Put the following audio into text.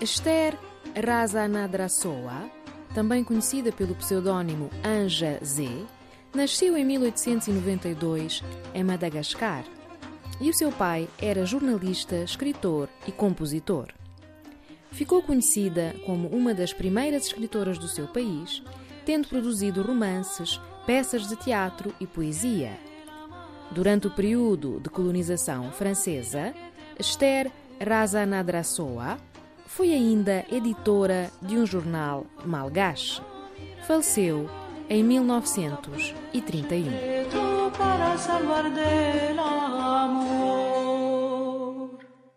Esther Razanadrasoa, também conhecida pelo pseudônimo Anja Z, nasceu em 1892 em Madagascar e o seu pai era jornalista, escritor e compositor. Ficou conhecida como uma das primeiras escritoras do seu país, tendo produzido romances, peças de teatro e poesia. Durante o período de colonização francesa, Esther Razanadrasoa foi ainda editora de um jornal malgache. Faleceu em 1931.